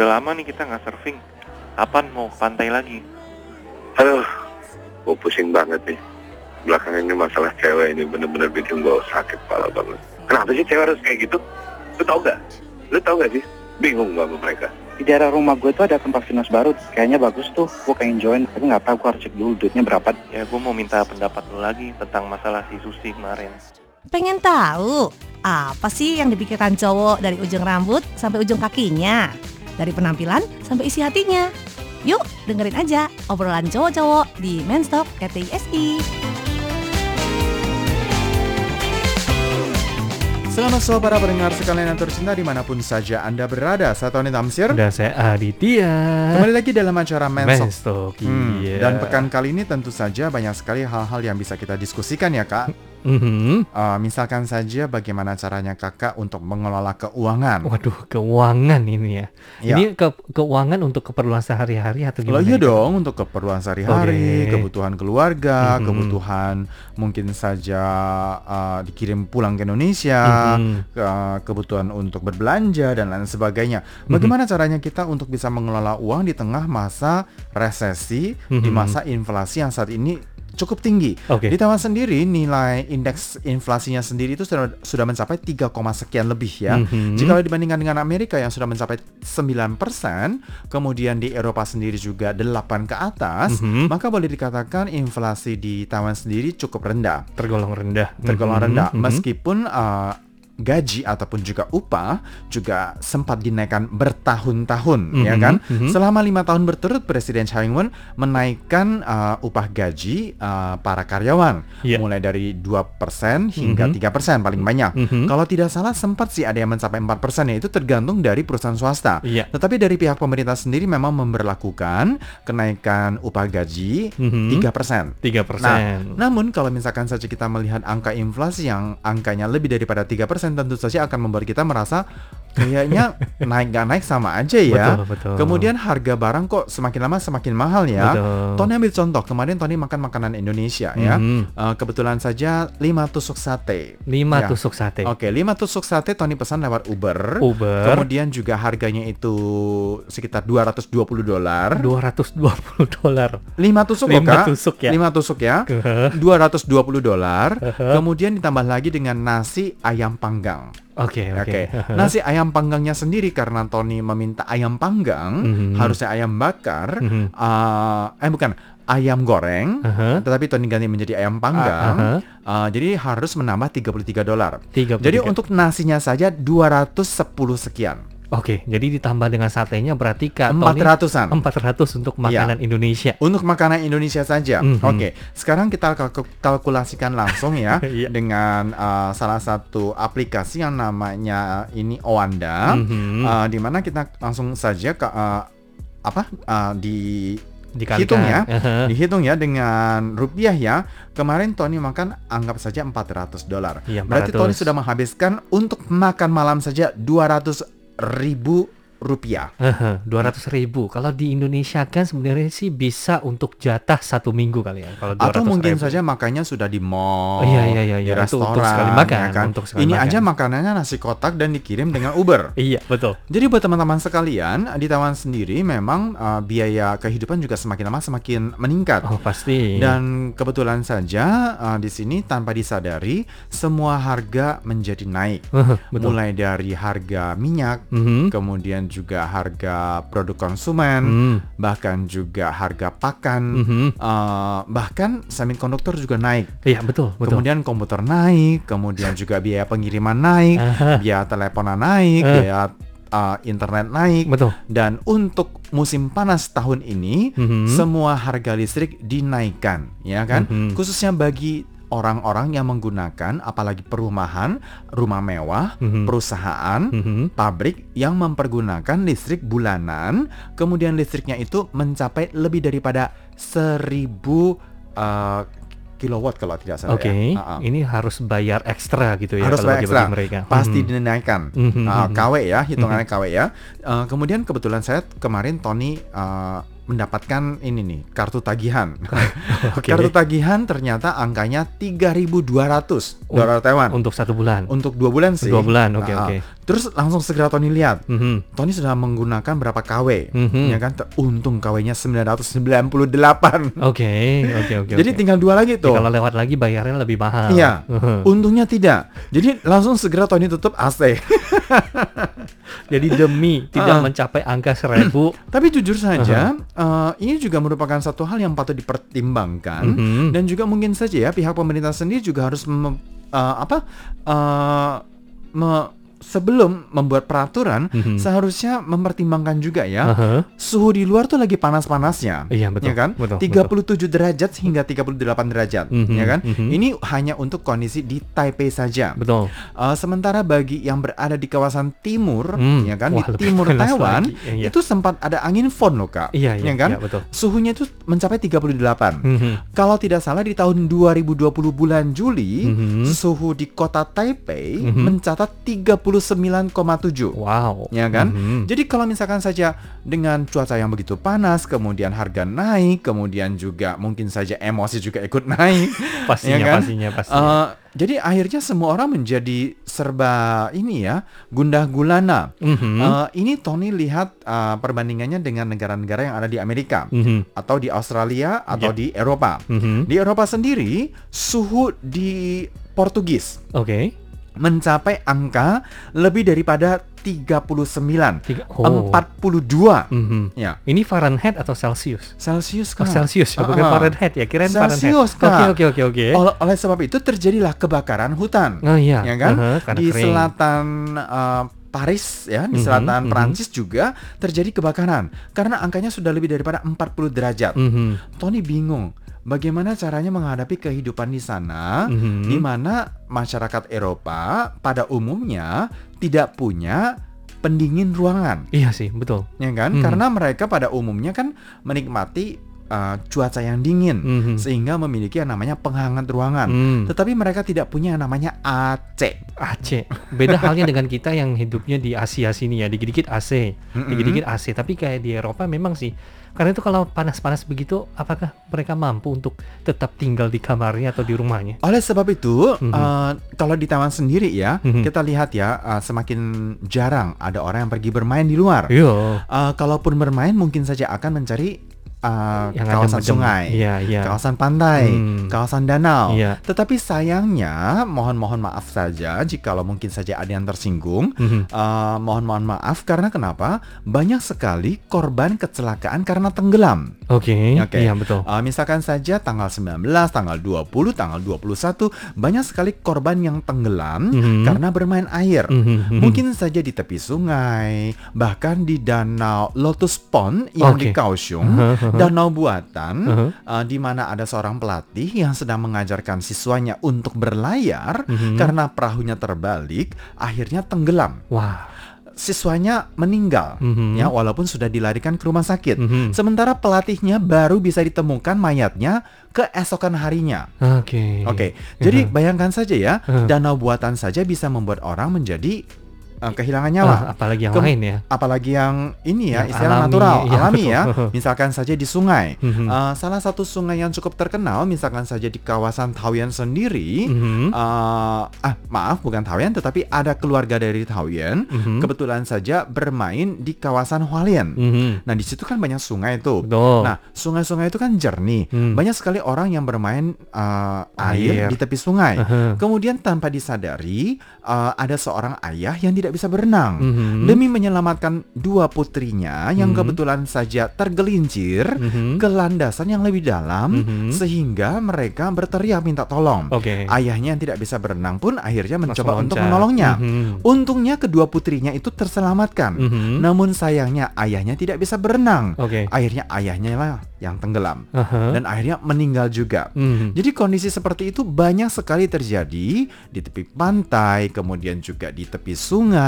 Udah lama nih kita nggak surfing. Kapan mau ke pantai lagi? Aduh, gue pusing banget nih. Belakangan ini masalah cewek ini bener-bener bikin gue sakit kepala banget. Kenapa sih cewek harus kayak gitu? Lu tau gak? Lu tau gak sih? Bingung gak sama mereka? Di daerah rumah gue tuh ada tempat fitness baru, kayaknya bagus tuh. Gue pengen join, tapi nggak tahu gue harus cek dulu duitnya berapa. Ya, gue mau minta pendapat lu lagi tentang masalah si Susi kemarin. Pengen tahu apa sih yang dipikirkan cowok dari ujung rambut sampai ujung kakinya? Dari penampilan sampai isi hatinya? Yuk dengerin aja obrolan cowok-cowok di Menstock RTISI. Selamat sore para pendengar sekalian yang tercinta di mana pun saja Anda berada. Saya Tony Tamsir. Dan saya Aditya. Kembali lagi dalam acara Mensok. Mestok, Hmm, iya. Dan pekan kali ini tentu saja banyak sekali hal-hal yang bisa kita diskusikan ya kak. Mhm. Uh, misalkan saja bagaimana caranya kakak untuk mengelola keuangan. Waduh, keuangan ini ya. Ya. Ini ke keuangan untuk keperluan sehari-hari atau Loh gimana? iya itu? dong untuk keperluan sehari-hari, Oke. kebutuhan keluarga, Mhm. kebutuhan mungkin saja uh, dikirim pulang ke Indonesia, Mhm. ke- kebutuhan untuk berbelanja dan lain sebagainya. Mhm. Bagaimana caranya kita untuk bisa mengelola uang di tengah masa resesi, di Mhm. masa inflasi yang saat ini cukup tinggi. Oke. Di Taiwan sendiri nilai indeks inflasinya sendiri itu sudah sudah mencapai 3, koma sekian lebih ya. Mhm. Jika dibandingkan dengan Amerika yang sudah mencapai 9%, kemudian di Eropa sendiri juga 8 ke atas, Mhm. maka boleh dikatakan inflasi di Taiwan sendiri cukup rendah. tergolong rendah. Tergolong Mhm, rendah mhm. meskipun uh, gaji ataupun juga upah juga sempat dinaikkan bertahun-tahun ya Mhm, kan mhm. selama lima tahun berturut Presiden Chai Ing-wen menaikkan uh, upah gaji uh, para karyawan Iya. mulai dari 2% hingga Mhm. 3% paling banyak Mhm. kalau tidak salah sempat sih ada yang mencapai 4% ya itu tergantung dari perusahaan swasta Iya. tetapi dari pihak pemerintah sendiri memang memberlakukan kenaikan upah gaji Mhm. 3% 3%. Nah, namun kalau misalkan saja kita melihat angka inflasi yang angkanya lebih daripada 3%, tentu saja akan membuat kita merasa kayaknya naik nggak naik sama aja ya. Betul, betul. Kemudian harga barang kok semakin lama semakin mahal ya. Betul. Tony ambil contoh, kemarin Tony makan makanan Indonesia ya. Eh, kebetulan saja 5 tusuk sate. 5 Ya. tusuk sate. Oke, 5 tusuk sate Tony pesan lewat Uber. Uber. Kemudian juga harganya itu sekitar 220 dolar. 220 dolar. 5 tusuk loh, Lima Kak. tusuk ya. 5 tusuk ya. 220 dolar. Kemudian ditambah lagi dengan nasi ayam panggang. Oke, Oke. oke. Nasi ayam panggangnya sendiri karena Tony meminta ayam panggang, Mhm. harusnya ayam bakar. Mhm. eh, eh bukan ayam goreng. Aha. Tetapi Tony ganti menjadi ayam panggang. Aha. Eh, jadi harus menambah 33 dolar. 33. Jadi untuk nasinya saja 210 sekian. Oke, jadi ditambah dengan satenya berarti Kak Tony 400-an. 400 untuk makanan Indonesia. Untuk makanan Indonesia saja. Mhm. Oke, sekarang kita kalku- kalkulasikan langsung ya Iya. dengan uh, salah satu aplikasi yang namanya ini Owanda, Mhm. uh, di mana kita langsung saja ke uh, apa uh, di Dikalikan. hitung ya, Aha. dihitung ya dengan rupiah ya. Kemarin Tony makan anggap saja 400 dolar. Iya, Berarti 400. Tony sudah menghabiskan untuk makan malam saja 200 ribu rupiah. Hehe, 200 ribu. Kalau di Indonesia kan sebenarnya sih bisa untuk jatah satu minggu kali ya. Kalau 200 Atau mungkin ribu. saja makannya sudah di mall, Oh, iya, iya, iya, di iya. Restoran, untuk sekali makan, ya kan? untuk sekali Ini makan. aja makanannya nasi kotak dan dikirim dengan Uber. Iya, betul. Jadi buat teman-teman sekalian di Taiwan sendiri memang uh, biaya kehidupan juga semakin lama semakin meningkat. Oh, pasti. Dan kebetulan saja uh, di sini tanpa disadari semua harga menjadi naik. Betul. Mulai dari harga minyak, Mhm. kemudian juga harga produk konsumen, Hmm. bahkan juga harga pakan, Mhm. uh, bahkan semikonduktor juga naik. Iya, betul, betul. Kemudian komputer naik, kemudian juga biaya pengiriman naik, biaya teleponan naik, Eh. biaya uh, internet naik. Betul. Dan untuk musim panas tahun ini, Mhm. semua harga listrik dinaikkan, ya kan? Mhm. Khususnya bagi orang-orang yang menggunakan apalagi perumahan, rumah mewah, Mhm. perusahaan, Mhm. pabrik yang mempergunakan listrik bulanan, kemudian listriknya itu mencapai lebih daripada 1000 eh, kilowatt kalau tidak salah Oke, ya. Ah, ah. ini harus bayar ekstra gitu ya Harus kalau bayar ekstra. mereka. Pasti Mhm. dinaikkan. Ah, mhm. KW ya, hitungannya KW ya. Eh, kemudian kebetulan saya kemarin Tony eh, mendapatkan ini nih kartu tagihan. Oke. Kartu tagihan ternyata angkanya 3.200 dolar Taiwan Untuk satu bulan. untuk dua bulan sih. Dua bulan, oke, Ah, ah. oke. Terus langsung segera Tony lihat. Mhm. Tony sudah menggunakan berapa KW, Mhm. ya kan? Untung KW-nya 998. Oke, oke, oke. Jadi oke. tinggal dua lagi Ya, tuh. kalau lewat lagi bayarnya lebih mahal. Iya. Mhm. Untungnya tidak. Jadi langsung segera Tony tutup AC. Jadi demi tidak Ah. mencapai angka seribu. Tapi jujur saja, eh, ini juga merupakan satu hal yang patut dipertimbangkan Mhm. dan juga mungkin saja ya pihak pemerintah sendiri juga harus eh, apa me- sebelum membuat peraturan Mhm. seharusnya mempertimbangkan juga ya Aha. suhu di luar tuh lagi panas-panasnya. Iya, betul, Ya kan? betul, 37 derajat hingga 38 derajat, Mhm, ya kan? mhm. Ini hanya untuk kondisi di Taipei saja. Betul. Uh, sementara bagi yang berada di kawasan timur, Hmm, ya kan, wah, di timur Taiwan, lagi. Iya, iya. itu sempat ada angin fon loh kak, Iya, iya, ya kan? iya, betul. Suhunya itu mencapai 38. Mhm. Kalau tidak salah di tahun 2020 bulan Juli, Mhm. suhu di kota Taipei Mhm. mencatat 39,7. Wow. Ya kan? Mhm. Jadi kalau misalkan saja dengan cuaca yang begitu panas, kemudian harga naik, kemudian juga mungkin saja emosi juga ikut naik, Pastinya, ya kan? pastinya, pastinya. Eh, jadi akhirnya semua orang menjadi serba ini ya, gundah gulana. Mhm. Eh, ini Tony lihat eh, perbandingannya dengan negara-negara yang ada di Amerika Mhm. atau di Australia atau Ya. di Eropa. Mhm. Di Eropa sendiri suhu di Portugis Oke. Mencapai angka lebih daripada 39, Tiga- oh. 42. Mhm. Ya. Ini Fahrenheit atau Celsius? Celsius Oh, kan. Celsius ya, bukan Ah, ah. Fahrenheit ya. Kirain Fahrenheit. Celsius, Oke, Kak. oke, oke, oke. Oleh, oleh sebab itu terjadilah kebakaran hutan. Oh iya. ya kan? Aha, karena di kering. selatan uh, Paris ya, di Mhm, selatan mhm. Perancis juga terjadi kebakaran karena angkanya sudah lebih daripada 40 derajat. Mhm. Tony bingung bagaimana caranya menghadapi kehidupan di sana Mhm. di mana masyarakat Eropa pada umumnya tidak punya pendingin ruangan, Iya sih, betul. ya kan? Mhm. Karena mereka pada umumnya kan menikmati uh, cuaca yang dingin Mhm. sehingga memiliki yang namanya penghangat ruangan. Hmm. Tetapi mereka tidak punya yang namanya AC. AC. Beda halnya dengan kita yang hidupnya di Asia sini ya, dikit-dikit AC, Mm-mm. dikit-dikit AC. Tapi kayak di Eropa memang sih. Karena itu kalau panas-panas begitu, apakah mereka mampu untuk tetap tinggal di kamarnya atau di rumahnya? Oleh sebab itu, Mhm. eh, kalau di Taiwan sendiri ya, Mhm. kita lihat ya, eh, semakin jarang ada orang yang pergi bermain di luar. Iya. Eh, kalaupun bermain, mungkin saja akan mencari eh, Yang kawasan sungai, Iya, iya. kawasan pantai, Hmm. kawasan danau. Iya. Tetapi sayangnya, mohon-mohon maaf saja jikalau mungkin saja ada yang tersinggung. Mhm. Eh, mohon-mohon maaf karena kenapa? Banyak sekali korban kecelakaan karena tenggelam. Oke, Oke. iya betul. Uh, misalkan saja tanggal 19, tanggal 20, tanggal 21 banyak sekali korban yang tenggelam Mhm. karena bermain air. Mhm, mhm. Mungkin saja di tepi sungai, bahkan di danau Lotus Pond yang di Oke. Kaohsiung, Uh-huh, uh-huh. danau buatan Uh-huh. uh, di mana ada seorang pelatih yang sedang mengajarkan siswanya untuk berlayar Mhm. karena perahunya terbalik, akhirnya tenggelam. Wah. Siswanya meninggal, Mhm. ya walaupun sudah dilarikan ke rumah sakit. Mhm. Sementara pelatihnya baru bisa ditemukan mayatnya keesokan harinya. Oke. Oke, jadi bayangkan saja ya, Uh. danau buatan saja bisa membuat orang menjadi eh, kehilangan nyawa. Ah, apalagi yang Kem- lain ya. Apalagi yang ini ya, Yang istilah alami, natural, iya, alami ya. Misalkan saja di sungai. Eh, salah satu sungai yang cukup terkenal, misalkan saja di kawasan Taoyuan sendiri. Mhm. eh, ah, maaf, bukan Taoyuan, tetapi ada keluarga dari Taoyuan. Mhm. Kebetulan saja bermain di kawasan Hualien. Mhm. Nah, di situ kan banyak sungai tuh. Betul. Nah, sungai-sungai itu kan jernih. Hmm. Banyak sekali orang yang bermain uh, Air. air di tepi sungai. Aha. Kemudian tanpa disadari, uh, ada seorang ayah yang tidak tidak bisa berenang. Mhm. Demi menyelamatkan dua putrinya yang Mhm. kebetulan saja tergelincir Mhm. ke landasan yang lebih dalam Mhm. sehingga mereka berteriak minta tolong. Oke. Ayahnya yang tidak bisa berenang pun akhirnya Langsung mencoba untuk loncat. menolongnya. Mhm. Untungnya kedua putrinya itu terselamatkan. Mhm. Namun sayangnya ayahnya tidak bisa berenang. Oke. Akhirnya ayahnya lah yang tenggelam Aha. dan akhirnya meninggal juga. Mhm. Jadi kondisi seperti itu banyak sekali terjadi di tepi pantai, kemudian juga di tepi sungai,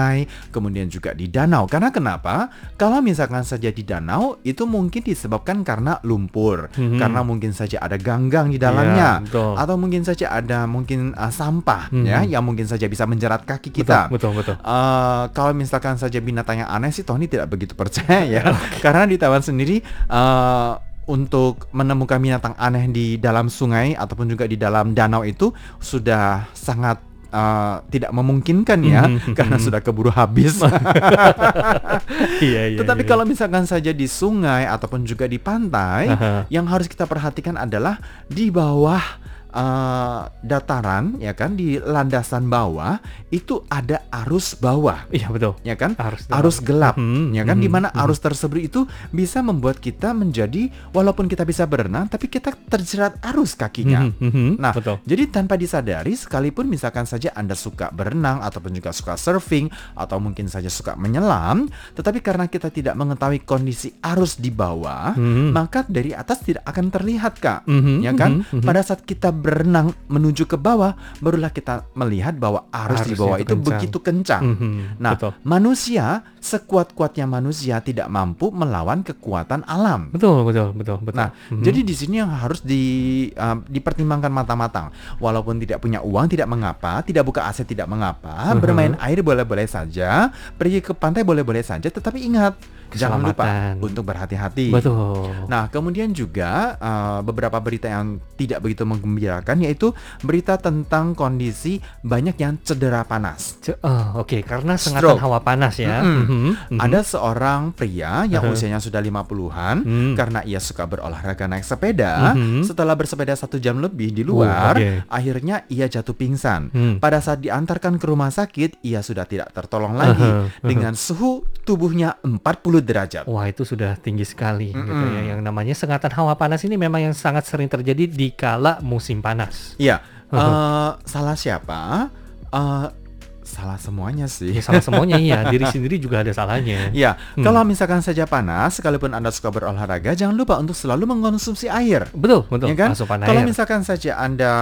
kemudian juga di danau. Karena kenapa? Kalau misalkan saja di danau itu mungkin disebabkan karena lumpur, Mhm. karena mungkin saja ada ganggang di dalamnya, Iya, betul. atau mungkin saja ada mungkin uh, sampah Mhm. ya yang mungkin saja bisa menjerat kaki kita. Betul, betul, betul. Eh, kalau misalkan saja binatang yang aneh sih Tony tidak begitu percaya ya karena di Taiwan sendiri eh, untuk menemukan binatang aneh di dalam sungai ataupun juga di dalam danau itu sudah sangat eh, tidak memungkinkan ya Mhm. karena sudah keburu habis. Iya, iya. Tetapi iya. kalau misalkan saja di sungai ataupun juga di pantai, Aha. yang harus kita perhatikan adalah di bawah eh, dataran, ya kan, di landasan bawah itu ada arus bawah, Iya, betul. ya kan, Arus arus gelap, Mhm, ya kan, di mhm, mana mhm. arus tersebut itu bisa membuat kita menjadi walaupun kita bisa berenang, tapi kita terjerat arus kakinya. Mhm, mhm. Nah, betul. jadi tanpa disadari sekalipun misalkan saja Anda suka berenang ataupun juga suka surfing atau mungkin saja suka menyelam, tetapi karena kita tidak mengetahui kondisi arus di bawah, Mhm. maka dari atas tidak akan terlihat, Kak. Mhm, Ya kan? mhm, mhm. Pada saat kita berenang menuju ke bawah, barulah kita melihat bahwa arus di Arusnya bawah itu kencang. begitu kencang. Mhm, Nah, betul. manusia sekuat-kuatnya manusia tidak mampu melawan kekuatan alam. Betul, betul, betul, betul. Nah, Mhm. jadi di sini yang harus di uh, dipertimbangkan matang-matang. Walaupun tidak punya uang tidak mengapa, tidak buka aset tidak mengapa, Mhm. bermain air boleh-boleh saja, pergi ke pantai boleh-boleh saja, tetapi ingat jangan lupa untuk berhati-hati. betul. Nah, kemudian juga uh, beberapa berita yang tidak begitu menggembirakan yaitu berita tentang kondisi banyak yang cedera panas. Ce- oh, Oke, karena sengatan Stroke. hawa panas ya. Mm-mm. Mhm, mhm. Ada seorang pria yang Uh-huh. usianya sudah 50-an Hmm. karena ia suka berolahraga naik sepeda. Mhm. Setelah bersepeda satu jam lebih di Oh, luar, oke. akhirnya ia jatuh pingsan. Hmm. Pada saat diantarkan ke rumah sakit, ia sudah tidak tertolong lagi Uh-huh, uh-huh. dengan suhu tubuhnya 40 derajat. Wah itu sudah tinggi sekali gitu Mm-mm. ya. Yang namanya sengatan hawa panas ini memang yang sangat sering terjadi di kala musim panas. Iya, Uh-huh. eh, salah siapa? Eh, salah semuanya sih. Ya salah semuanya iya, diri sendiri juga ada salahnya. Ya, Hmm. kalau misalkan saja panas, sekalipun Anda suka berolahraga, jangan lupa untuk selalu mengkonsumsi air. Betul, betul. Ya kan? Asupan Kalau air. misalkan saja Anda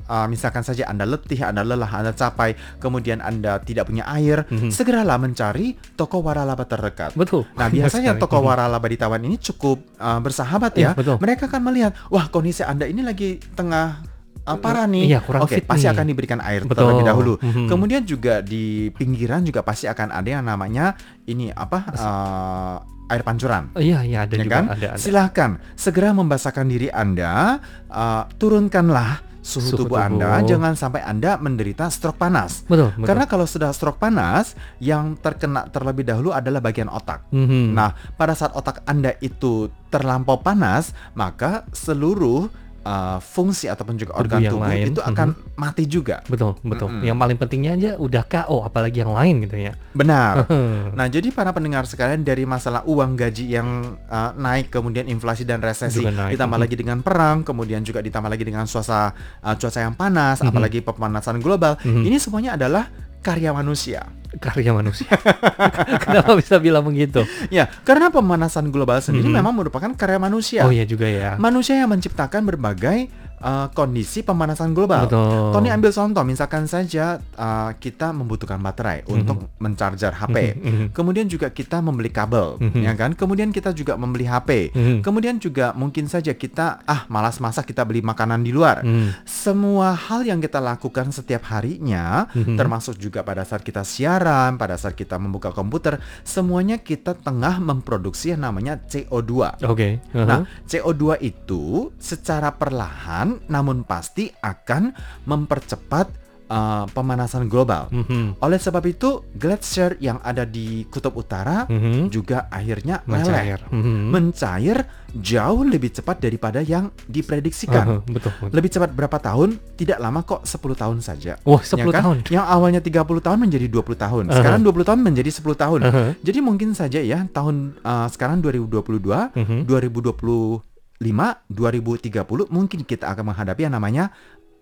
uh, misalkan saja Anda letih, Anda lelah, Anda capai, kemudian Anda tidak punya air, Mhm. segeralah mencari toko waralaba terdekat. Betul. Nah, biasanya toko Mhm. waralaba di Taiwan ini cukup uh, bersahabat Iya, ya. betul. Mereka akan melihat, wah kondisi Anda ini lagi tengah uh, parah nih. Iya, kurang Oke, fit pasti nih. akan diberikan air Betul. terlebih dahulu. Mhm. Kemudian juga di pinggiran juga pasti akan ada yang namanya ini apa? uh, air pancuran. Oh, iya, iya ada Ya juga kan? ada ada. Silahkan segera membasahkan diri Anda, uh, turunkanlah suhu, Suhu tubuh, Anda, tubuh. jangan sampai Anda menderita stroke panas. Betul, betul. Karena kalau sudah stroke panas, yang terkena terlebih dahulu adalah bagian otak. Mhm. Nah, pada saat otak Anda itu terlampau panas, maka seluruh uh, fungsi ataupun juga Tubuh organ yang tubuh lain, itu akan mati juga. betul, betul. Mm-mm. Yang paling pentingnya aja udah KO, apalagi yang lain gitu ya. Benar. Nah, jadi para pendengar sekalian dari masalah uang gaji yang uh, naik, kemudian inflasi dan resesi, ditambah mhm. lagi dengan perang, kemudian juga ditambah lagi dengan suasana uh, cuaca yang panas, Mhm. apalagi pemanasan global, Mhm. ini semuanya adalah karya manusia. Karya manusia. Kenapa bisa bilang begitu? Ya, karena pemanasan global sendiri Mhm. memang merupakan karya manusia. Oh iya juga ya. Manusia yang menciptakan berbagai uh, kondisi pemanasan global. Betul. Tony ambil contoh, misalkan saja uh, kita membutuhkan baterai untuk mencarger HP. Mhm. Kemudian juga kita membeli kabel, Mhm. ya kan? Kemudian kita juga membeli HP. Mhm. Kemudian juga mungkin saja kita ah malas masak kita beli makanan di luar. Mhm. Semua hal yang kita lakukan setiap harinya, Mhm. termasuk juga pada saat kita siaran, pada saat kita membuka komputer, semuanya kita tengah memproduksi yang namanya CO2. Oke. Nah, Mhm. CO2 itu secara perlahan perlahan namun pasti akan mempercepat uh, pemanasan global. Mm -hmm. Oleh sebab itu, gletser yang ada di kutub utara mm -hmm. juga akhirnya mencair. Mm -hmm. mencair jauh lebih cepat daripada yang diprediksikan. Uh, betul, betul. Lebih cepat berapa tahun? Tidak lama kok 10 tahun saja. Wah, 10 ya kan? tahun. Yang awalnya 30 tahun menjadi 20 tahun. Uh -huh. puluh 20 tahun menjadi 10 tahun. Uh -huh. Jadi mungkin saja ya tahun uh, sekarang 2022, uh -huh. 2020 5 2030 mungkin kita akan menghadapi yang namanya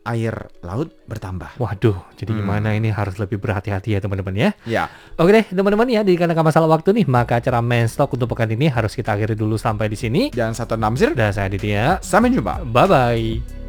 air laut bertambah. Waduh, jadi hmm. gimana ini harus lebih berhati-hati ya teman-teman ya. Ya. Oke deh teman-teman ya, dikarenakan masalah waktu nih, maka acara Menstock untuk pekan ini harus kita akhiri dulu sampai di sini. jangan satu Namzir. Dan saya Aditya. Sampai jumpa. Bye-bye.